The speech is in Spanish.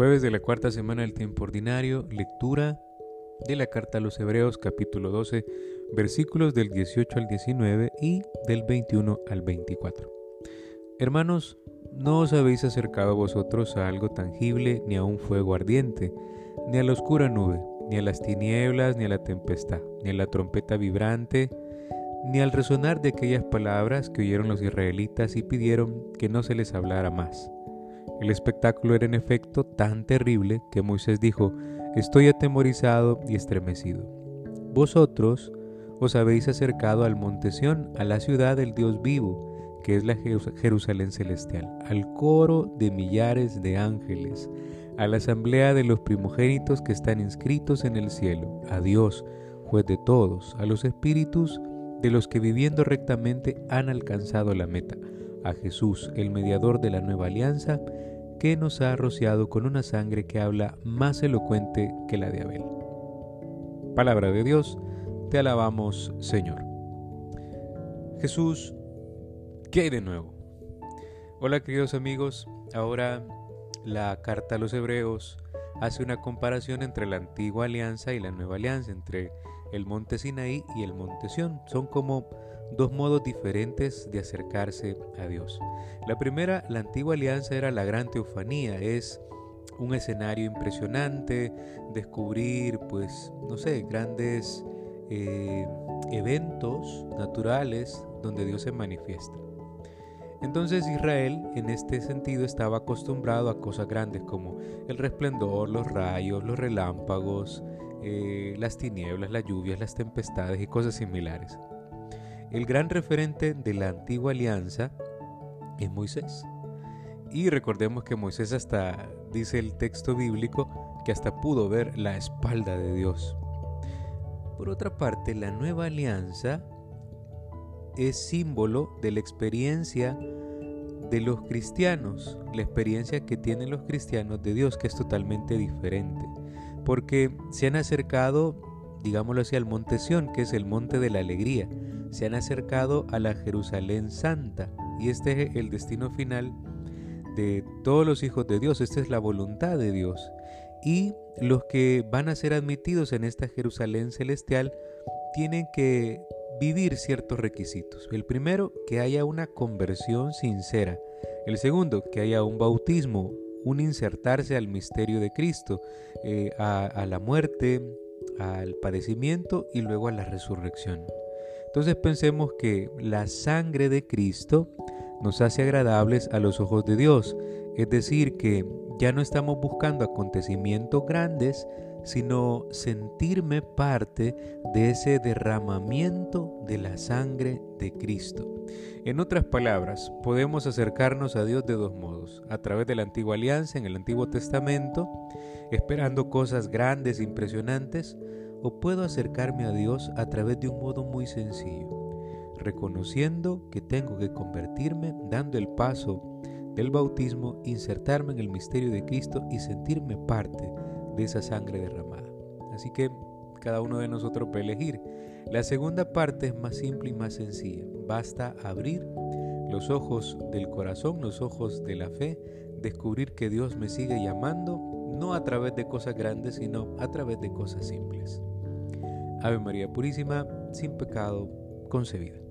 Jueves de la cuarta semana del tiempo ordinario, lectura de la carta a los Hebreos capítulo 12, versículos del 18 al 19 y del 21 al 24. Hermanos, no os habéis acercado vosotros a algo tangible, ni a un fuego ardiente, ni a la oscura nube, ni a las tinieblas, ni a la tempestad, ni a la trompeta vibrante, ni al resonar de aquellas palabras que oyeron los israelitas y pidieron que no se les hablara más el espectáculo era en efecto tan terrible que Moisés dijo, estoy atemorizado y estremecido. Vosotros os habéis acercado al monte Sión, a la ciudad del Dios vivo, que es la Jerusalén celestial, al coro de millares de ángeles, a la asamblea de los primogénitos que están inscritos en el cielo, a Dios, juez de todos, a los espíritus de los que viviendo rectamente han alcanzado la meta, a Jesús, el mediador de la nueva alianza, que nos ha rociado con una sangre que habla más elocuente que la de Abel. Palabra de Dios, te alabamos Señor. Jesús, ¿qué hay de nuevo? Hola queridos amigos, ahora la carta a los hebreos hace una comparación entre la antigua alianza y la nueva alianza, entre el monte Sinaí y el monte Sión. Son como dos modos diferentes de acercarse a Dios. La primera, la antigua alianza era la gran teofanía, es un escenario impresionante, descubrir, pues, no sé, grandes eh, eventos naturales donde Dios se manifiesta. Entonces Israel en este sentido estaba acostumbrado a cosas grandes como el resplendor, los rayos, los relámpagos, eh, las tinieblas, las lluvias, las tempestades y cosas similares. El gran referente de la antigua alianza es Moisés. Y recordemos que Moisés hasta, dice el texto bíblico, que hasta pudo ver la espalda de Dios. Por otra parte, la nueva alianza es símbolo de la experiencia de los cristianos, la experiencia que tienen los cristianos de Dios, que es totalmente diferente, porque se han acercado, digámoslo así, al monte Sión, que es el monte de la alegría, se han acercado a la Jerusalén Santa. Y este es el destino final de todos los hijos de Dios, esta es la voluntad de Dios. Y los que van a ser admitidos en esta Jerusalén celestial tienen que vivir ciertos requisitos. El primero, que haya una conversión sincera. El segundo, que haya un bautismo, un insertarse al misterio de Cristo, eh, a, a la muerte, al padecimiento y luego a la resurrección. Entonces pensemos que la sangre de Cristo nos hace agradables a los ojos de Dios, es decir, que ya no estamos buscando acontecimientos grandes, sino sentirme parte de ese derramamiento de la sangre de Cristo. En otras palabras, podemos acercarnos a Dios de dos modos, a través de la antigua alianza en el Antiguo Testamento, esperando cosas grandes, e impresionantes, o puedo acercarme a Dios a través de un modo muy sencillo, reconociendo que tengo que convertirme, dando el paso del bautismo, insertarme en el misterio de Cristo y sentirme parte esa sangre derramada. Así que cada uno de nosotros puede elegir. La segunda parte es más simple y más sencilla. Basta abrir los ojos del corazón, los ojos de la fe, descubrir que Dios me sigue llamando, no a través de cosas grandes, sino a través de cosas simples. Ave María Purísima, sin pecado concebida.